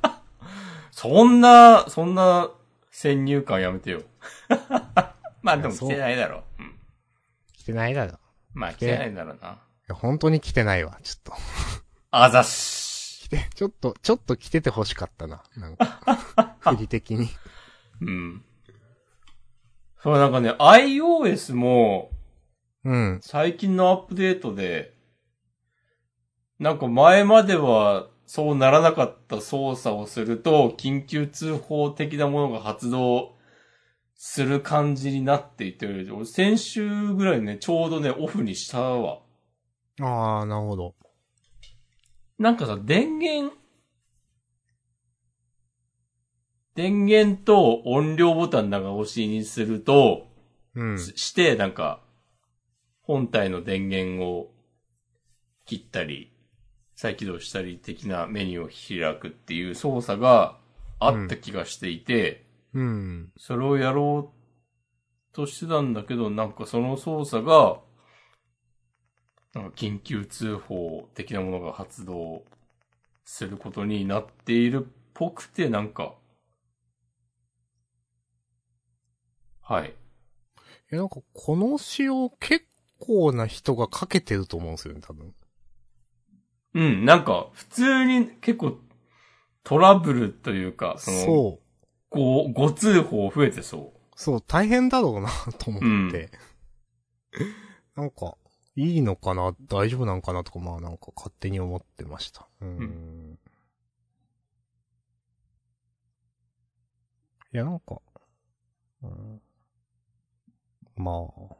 そんな、そんな先入観やめてよ。まあでも来いやそうてないだろう。うん。う。来てないだろう。まあ来てないんだろうな。いや、本当に来てないわ、ちょっと。あざっし。来て、ちょっと、ちょっと来てて欲しかったな。なんか、振り的に。うん。そう、なんかね、iOS も、うん。最近のアップデートで、なんか前まではそうならなかった操作をすると、緊急通報的なものが発動する感じになっていて、俺先週ぐらいね、ちょうどね、オフにしたわ。ああ、なるほど。なんかさ、電源、電源と音量ボタン長押しにすると、うん。しして、なんか、本体の電源を切ったり、再起動したり的なメニューを開くっていう操作があった気がしていて、うん。それをやろうとしてたんだけど、なんかその操作が、なんか緊急通報的なものが発動することになっているっぽくて、なんか、はい。え、なんか、この仕様結構な人がかけてると思うんですよね、多分。うん、なんか、普通に結構トラブルというか、その、そう。ご、ご通報増えてそそう、大変だろうな、と思って。なんか、いいのかな、大丈夫なんかなとか、まあなんか勝手に思ってました。うーん。いや、なんか、うん、まあ、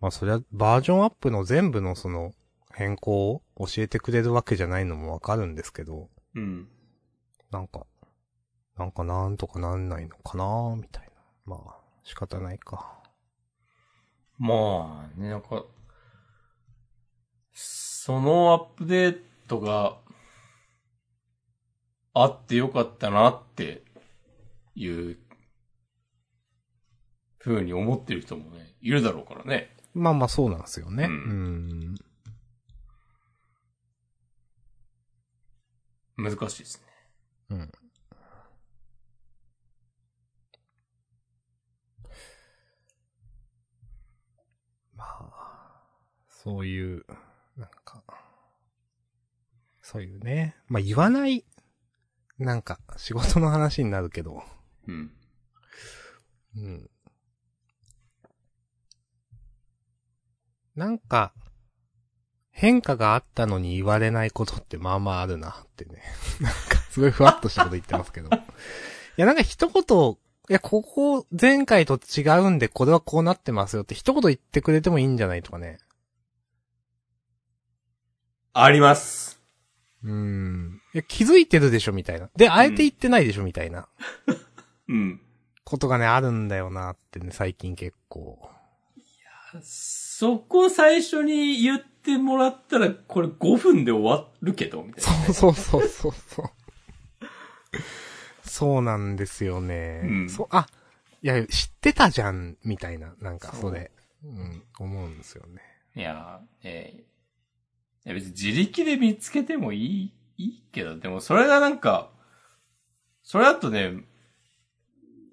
まあそりゃ、バージョンアップの全部のその、変更を教えてくれるわけじゃないのもわかるんですけど、うん。なんか、なんかなんとかなんないのかなみたいな。まあ、仕方ないか。まあね、なんか、そのアップデートがあってよかったなっていう風に思ってる人もね、いるだろうからね。まあまあそうなんですよね。ううん難しいですね。うん。まあ、そういう、なんか、そういうね。まあ言わない、なんか、仕事の話になるけど、うん。うん。なんか、変化があったのに言われないことってまあまああるなってね。なんか、すごいふわっとしたこと言ってますけど。いや、なんか一言、いや、ここ、前回と違うんで、これはこうなってますよって一言言ってくれてもいいんじゃないとかね。あります。うーん。いや、気づいてるでしょ、みたいな。で、あえて言ってないでしょ、みたいな。うん。ことがね、あるんだよなってね、最近結構。そこ最初に言ってもらったら、これ5分で終わるけど、みたいな。そうそうそうそうそう。そうなんですよね。うんそう、あ、いや、知ってたじゃん、みたいな、なんか、それ、うん、思うんですよね。いや、えーいや別に自力で見つけてもいい、いいけど、でもそれがなんか、それだとね、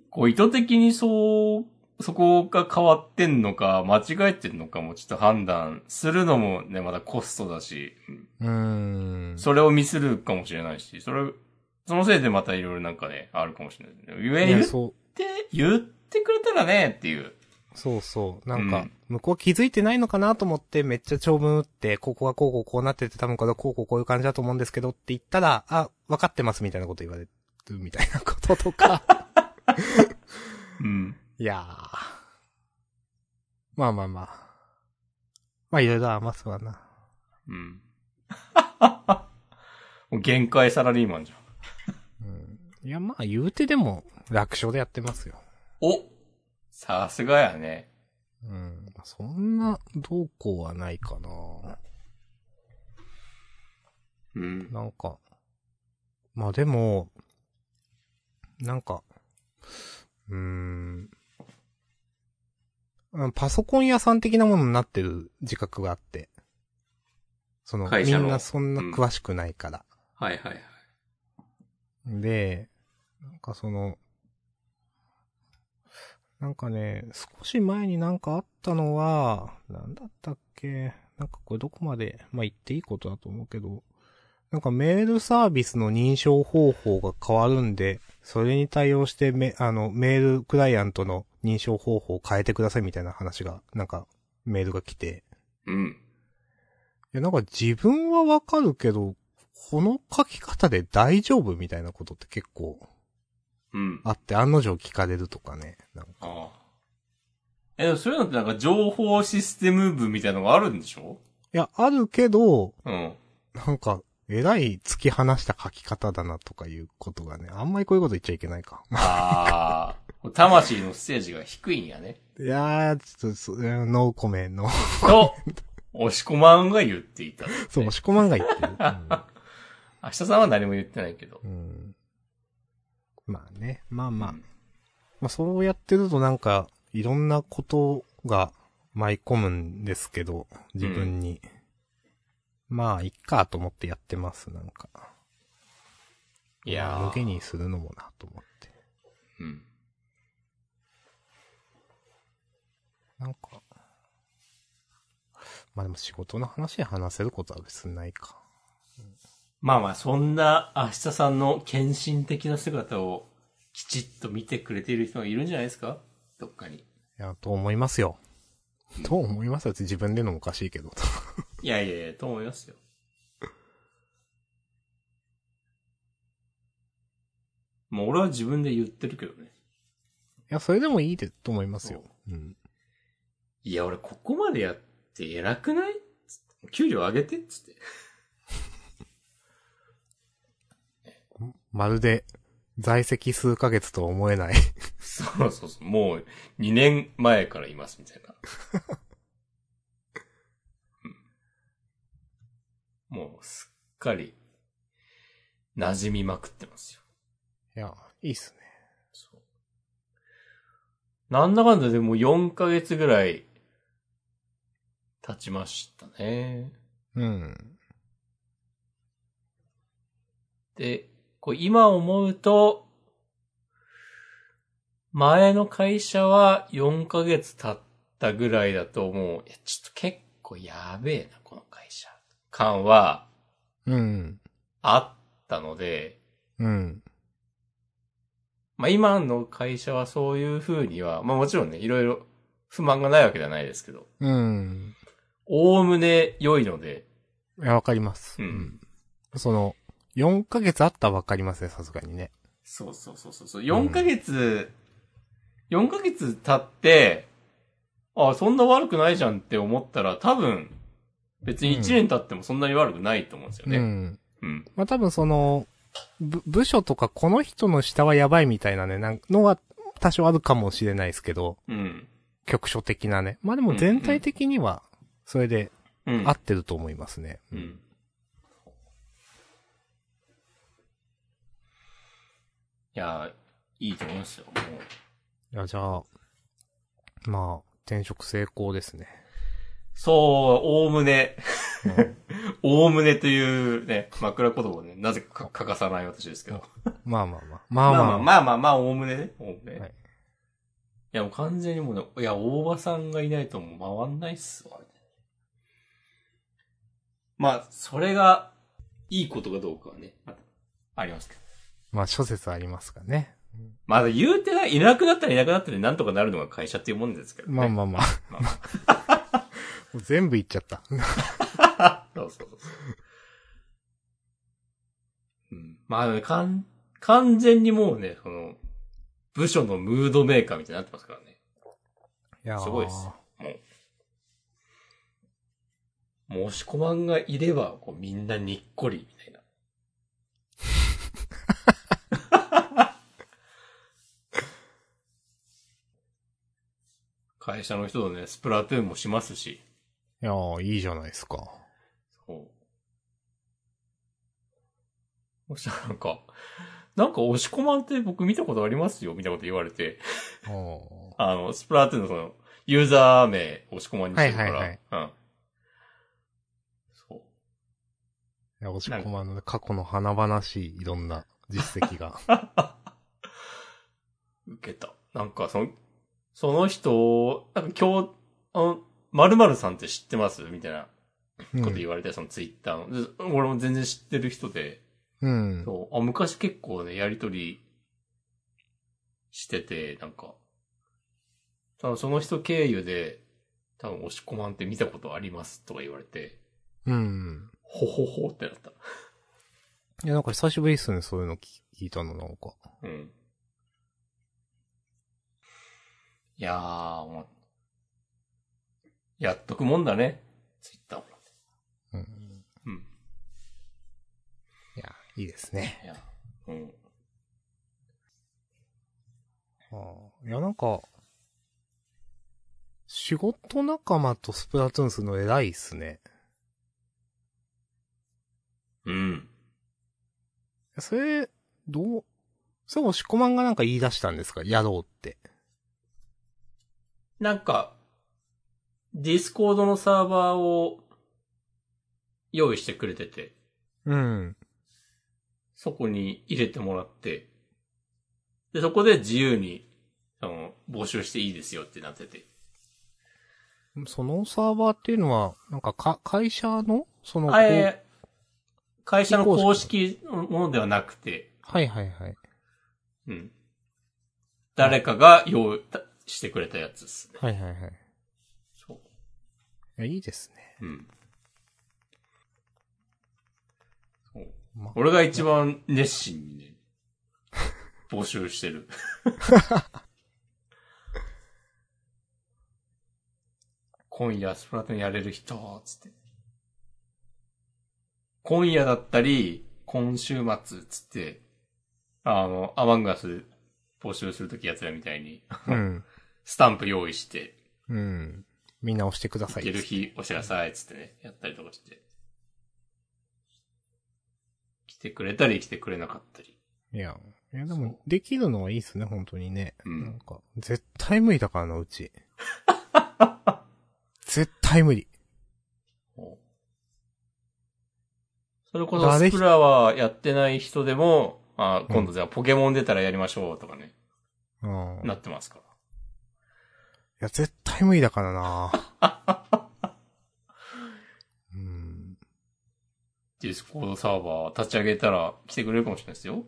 こう意図的にそう、そこが変わってんのか、間違えてんのかもちょっと判断するのもね、まだコストだし、うん。それをミスるかもしれないし、それ、そのせいでまたいろいろなんかね、あるかもしれない。言え、言って、言ってくれたらね、っていう。そうそう。なんかうん、向こう気づいてないのかなと思って、めっちゃ長文打って、ここはこうこうこうなってて、多分これはこうこうこういう感じだと思うんですけどって言ったら、あ、分かってますみたいなこと言われるみたいなこととか。うん。いやー。まあまあまあ。まあいろいろ余すわな。うん。もう限界サラリーマンじゃん。うん。いやまあ言うてでも楽勝でやってますよ。おさすがやね。うん。そんな、どうこうはないかな。うん。なんか。まあでも、なんか、うーん。うんパソコン屋さん的なものになってる自覚があって。その、みんなそんな詳しくないから。はいはいはい。で、なんかその、なんかね、少し前になんかあったのは、なんだったっけ？なんかこれどこまで、まあ、言っていいことだと思うけど、なんかメールサービスの認証方法が変わるんで、それに対応してメ、あの、メールクライアントの認証方法を変えてくださいみたいな話が、なんか、メールが来て、うん。いや、なんか自分はわかるけど、この書き方で大丈夫みたいなことって結構うん。あって案の定聞かれるとかね。なんかああ。え、でもそういうのってなんか情報システム部みたいなのがあるんでしょ？いや、あるけど、うん。なんか、えらい突き放した書き方だなとかいうことがね、あんまりこういうこと言っちゃいけないか。ああ。魂のステージが低いんやね。いやー、ちょっとそ、ノーコメンの。と、押し込まんが言っていた、そう、押し込まんが言ってる。明日さんは何も言ってないけど。うん。うんまあね、まあまあ、うんまあそうやってるとなんか、いろんなことが舞い込むんですけど、自分に。まあ、いっかと思ってやってます、なんか。いやー無限にするのもな、と思って。うん。なんか。まあでも仕事の話で話せることは別にないか。まあまあ、そんな明日さんの献身的な姿をきちっと見てくれている人がいるんじゃないですか？どっかに。いや、と思いますよ。と思いますよ自分でのもおかしいけど。いやいやいや、と思いますよ。もう俺は自分で言ってるけどね。いや、それでもいいで、と思いますよ。うん。いや、俺ここまでやって偉くない？給料上げてっつって。まるで、在籍数ヶ月とは思えない。そうそうそう。もう2年前からいますみたいな。うんもうすっかり馴染みまくってますよ。いや、いいっすね。そう。なんだかんだでもう4ヶ月ぐらい経ちましたね。うん。で、こう今思うと、前の会社は4ヶ月経ったぐらいだともう、いや、ちょっと結構やべえな、この会社。感はうん。あったので、うん。まあ今の会社はそういう風には、まあもちろんね、いろいろ不満がないわけではないですけど、うん。おおむね良いので、いや、わかります。うんその、4ヶ月あったらわかりますね、さすがにね。そうそうそうそうそう。4ヶ月、4ヶ月経って、あ、そんな悪くないじゃんって思ったら、多分、別に1年経ってもそんなに悪くないと思うんですよね。うん。うん。まあ、多分その、ぶ部署とかこの人の下はやばいみたいなね、なんのは多少あるかもしれないですけど、うん。局所的なね。まあでも全体的には、それでうん。合ってると思いますね。うん。いや、いいと思いますよ。もういや、じゃあ、まあ、転職成功ですね。そう、おおむね、おおむねというね、枕言葉をね、なぜか欠かさない私ですけど。まあまあまあ。まあまあ、まあまあまあまあまあ、おおむねね。おおむね。はいいや、もう完全にもうね、いや、大場さんがいないともう回んないっすわ。まあ、それが、いいことかどうかはね、また、ありますけど。まあ諸説ありますがね。まだ言うてない、いなくなったらいなくなったらなんとかなるのが会社っていうもんですけどね。まあまあまあ。まあ全部言っちゃった。そうそうそう。まあ、ね、かん、完全にもうね、その、部署のムードメーカーみたいになってますからね。いやーすごいですよ。もう。申し込まんがいれば、こうみんなにっこり、みたいな。会社の人とね、スプラトゥーンもしますし。いやーいいじゃないですか。そう。そしたらなんか、なんか押し込まんって僕見たことありますよ、みたいなこと言われて。あの、スプラトゥーンのその、ユーザー名押し込まんにしてるから。はいはいうん。そう。いや、押し込まんの過去の華々しいいろんな実績が。受けた。なんか、その、その人、なんか今日、あの、〇〇さんって知ってます？みたいなこと言われて、そのツイッターの。で俺も全然知ってる人で、うん。そう、あ、昔結構ね、やりとりしてて、なんか、多分その人経由で、多分押し込まんって見たことありますとか言われて、うん。ほほほってなった。いや、なんか久しぶりっすね、そういうの聞聞いたの、なんか。うん。いやー、もう、やっとくもんだね。ツイッターも。うん。うん。いや、いいですね。いや、うん。あーいや、なんか、仕事仲間とスプラトゥーンするの偉いっすね。うん。それ、どう、それ押し込まんがなんか言い出したんですか？やろうって。なんか、ディスコードのサーバーを用意してくれてて、うん。そこに入れてもらって、で、そこで自由に、あの、募集していいですよってなってて。そのサーバーっていうのは、なんかか、会社の？その、あえ会社の公式のものではなくて、はいはいはい。うん。誰かが用意してくれたやつですね。はいはいはい。い。や、いいですね。うん。そう。ま、俺が一番熱心にね、募集してる。今夜スプラトゥーンやれる人、つって。今夜だったり、今週末つって、あの、アマンガス募集するときやつらみたいに、うん。スタンプ用意して、うん。みんな押してください。行ける日お知らさいっつってね、やったりとかして。来てくれたり来てくれなかったり。いや、いやでそも、できるのはいいっすね、本当にね。うんなんか、絶対無理だからな、うち。絶対無理。それこそ誰スプラはやってない人でも、あ今度じゃあポケモン出たらやりましょうとかね、うん。いなってますから。や、絶対無理だからな うん。ディスコードサーバー立ち上げたら来てくれるかもしれないですよ。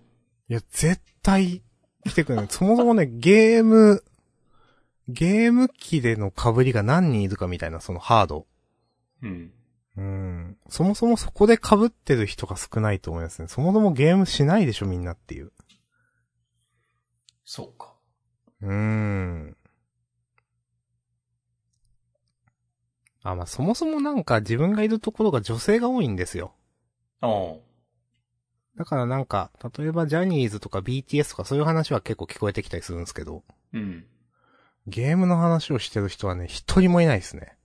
いや、絶対来てくれない。そもそもね、ゲーム、ゲーム機での被りが何人いるかみたいな、そのハード。うん。うん。そもそもそこで被ってる人が少ないと思いますね。そもそもゲームしないでしょ、みんなっていう。そうか。うーん。あ、まあ、そもそもなんか自分がいるところが女性が多いんですよ。ああ。だからなんか、例えばジャニーズとか BTS とかそういう話は結構聞こえてきたりするんですけど、うん。ゲームの話をしてる人はね、一人もいないですね。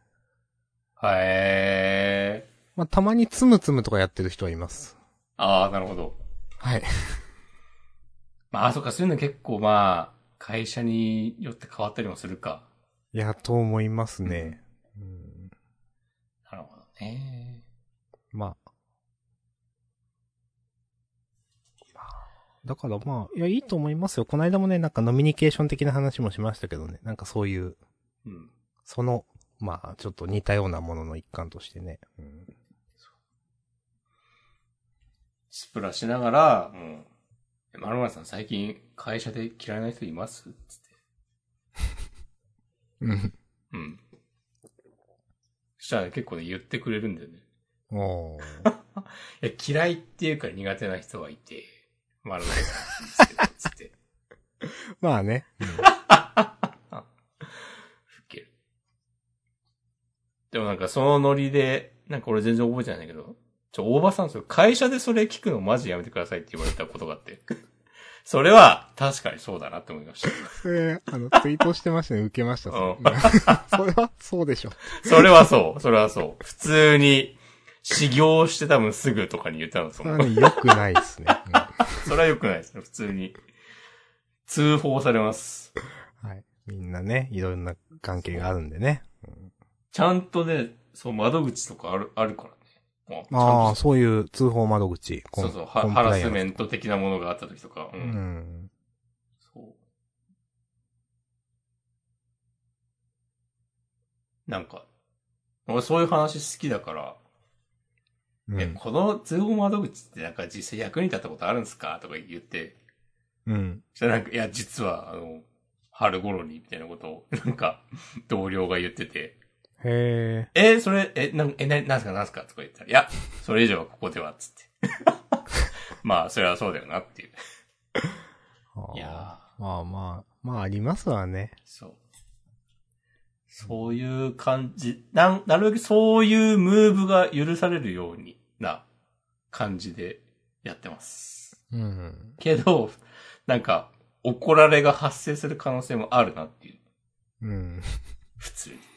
はえー。まあ、たまにつむつむとかやってる人はいます。ああ、なるほど。はい。まあ、そっか、そういうの結構まあ、会社によって変わったりもするか。いや、と思いますね。うん、ほどね。まあ。だからまあ、いや、いいと思いますよ。この間もね、なんかノミニケーション的な話もしましたけどね。なんかそういう、うん。その、まあ、ちょっと似たようなものの一環としてね。うん、スプラしながら、もう、まるまるさん最近会社で嫌いな人います？つって。うん。うん。そしたら結構ね、言ってくれるんだよね。おー。いや、嫌いっていうか苦手な人はいて、まるまるさんですけど、つって。まあね。ふける。でもなんかそのノリで、なんか俺全然覚えてないんだけど、ちょ、大場さん、それ会社でそれ聞くのマジやめてくださいって言われたことがあって。それは確かにそうだなって思いました。それ、あの、ツイートしてましたね。受けました。それうん それは、そうでしょ。それはそう、それはそう。普通に、修行して多分すぐとかに言ったの、そのそれは。ね、良くないですね。それは良くないですね、普通に。通報されます。うんはい。みんなね、いろんな関係があるんでね。ちゃんとね、そう、窓口とかある、あるからね。もうああ、そういう通報窓口。そうそう、ハハラスメンント的なものがあった時とか。う。ト。うんん。そう。なんか、俺そういう話好きだから、え、うん。この通報窓口ってなんか実際役に立ったことあるんですか？とか言って、うん。そしたらなんか、いや、実は、あの、春頃に、みたいなことを、なんか、同僚が言ってて、へえ、それ、え、なん、え、な、なんすかなんすかとか言ったら、いや、それ以上はここでは、つって。まあ、それはそうだよなっていう。ー。いやまあまあ、まあありますわね。そう。そういう感じ、なん、なるべくそういうムーブが許されるようにな感じでやってます。うん。けど、なんか、怒られが発生する可能性もあるなっていう。うん。普通に。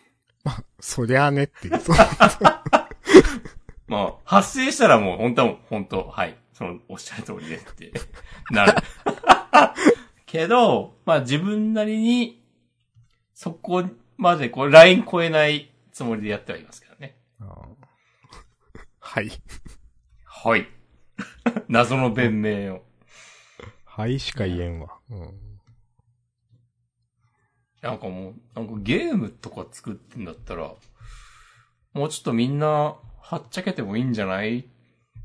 まあ、そりゃあねっていう。まあ、発生したらもう本当は、本当はい。その、おっしゃる通りですって、なる。けど、まあ自分なりに、そこまでこう、ライン超えないつもりでやってはいますけどね。はい。はい。謎の弁明を。はいしか言えんわ。うん。なんかもう、なんかゲームとか作ってんだったら、もうちょっとみんな、はっちゃけてもいいんじゃないっ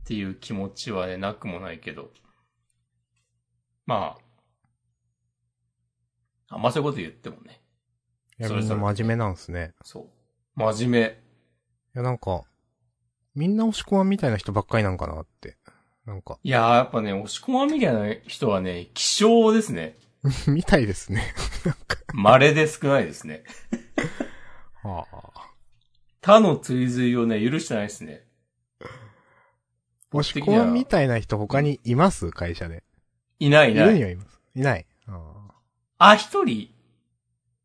ていう気持ちはね、なくもないけど。まあ、あんまそういうこと言ってもね。いや、それぞれみんな真面目なんすね。そう。真面目。いや、なんか、みんな押し込まんみたいな人ばっかりなんかなって。なんか、いやー、やっぱね、押し込まんみたいな人はね、希少ですね。みたいですね。稀で少ないですね。はあ。他の追随をね、許してないですね。押し込みみたいな人他にいます？会社で。いないいないい。るにはいます。いない。ああ、一人、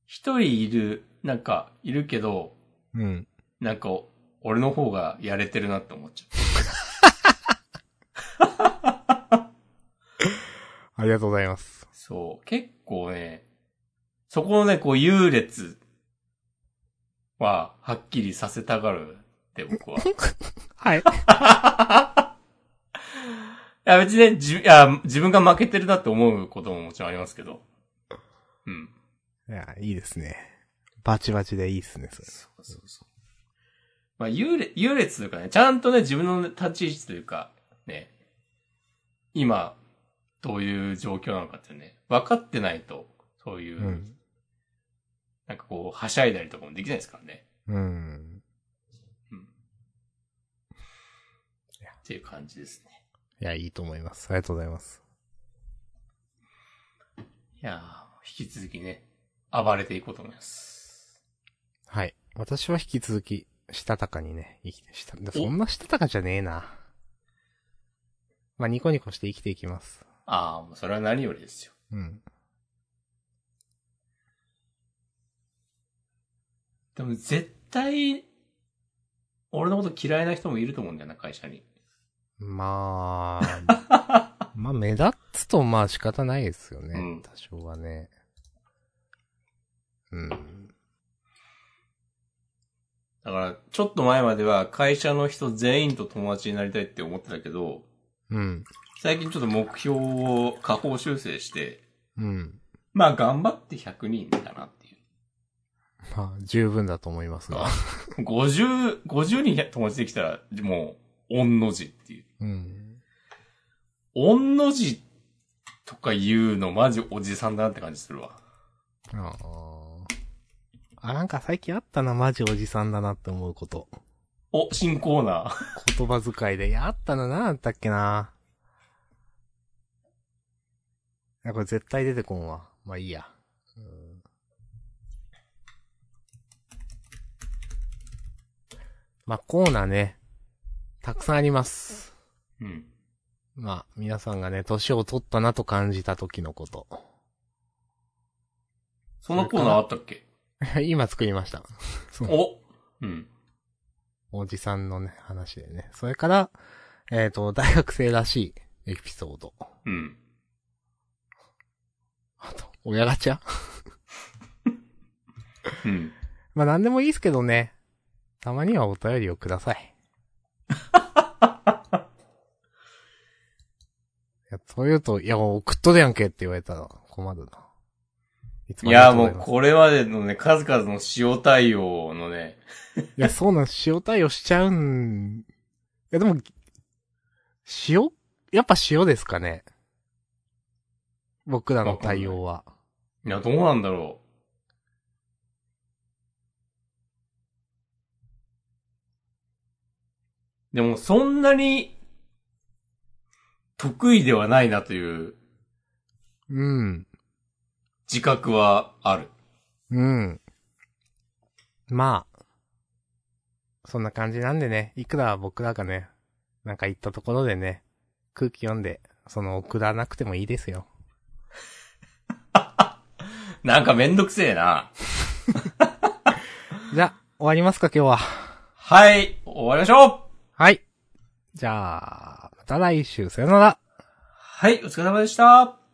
一人いる、なんか、いるけど、ーうん。なんか、俺の方がやれてるなって思っちゃ ありがとうございます。う。そう。結構ね、そこのね、こう、優劣は、はっきりさせたがるって僕は。はい。いや、別にね、じ、いや、自分が負けてるなって思うことももちろんありますけど。うん。いや、いいですね。バチバチでいいですね、それ。そうそうそう。まあ、優劣、優劣というかね、ちゃんとね、自分の立ち位置というか、ね、今、どういう状況なのかってね、分かってないと、そういう、うん。なんかこう、はしゃいだりとかもできないですからね。うん。っていう感じですね。いや、いいと思います。ありがとうございます。いやー、引き続きね、暴れていこうと思います。はい。私は引き続き、したたかにね、生きて、した、そんなしたたかじゃねえな。まあ、ニコニコして生きていきます。ああ、もうそれは何よりですよ。うん。でも絶対、俺のこと嫌いな人もいると思うんだよな、会社に。まあ、まあ、目立つと、まあ仕方ないですよね。うん多少はね。うん。だから、ちょっと前までは会社の人全員と友達になりたいって思ってたけど、うん。最近ちょっと目標を下方修正して、うん。まあ頑張って100人だなっていう。まあ、十分だと思いますが。50、50人友達できたら、もう、御の字っていう。うん。御の字とか言うのマジおじさんだなって感じするわ。ああ。あ、なんか最近あったな、マジおじさんだなって思うこと。お、新コーナー。言葉遣いで。いや、あったな、なんだったっけな。いや、これ絶対出てこんわ。まあいいや。うんまあコーナーね、たくさんあります。うん。まあ、皆さんがね、年を取ったなと感じた時のこと。そんなコーナーあったっけ？今作りました。おうん。おじさんのね、話でね。それから、えっ、と、大学生らしいエピソード。うん。あと、親ガチャ？うん。まあ、なんでもいいですけどね。たまにはお便りをください。いや、そう言うと、いや、送っとるやんけって言われたら困るな。いついや、もうこれまでのね、数々の塩対応のね、いや、そうなん、塩対応しちゃうん。いや、でも、塩？やっぱ塩ですかね。僕らの対応は。いや、どうなんだろう。でも、そんなに、得意ではないなといううん。自覚はある。うん。まあ、そんな感じなんでね、いくら僕らがね、なんか言ったところでね、空気読んで、その送らなくてもいいですよ。なんかめんどくせえな。じゃあ、終わりますか今日は。はい、終わりましょうはい。じゃあ、また来週、さよなら。はい、お疲れ様でした。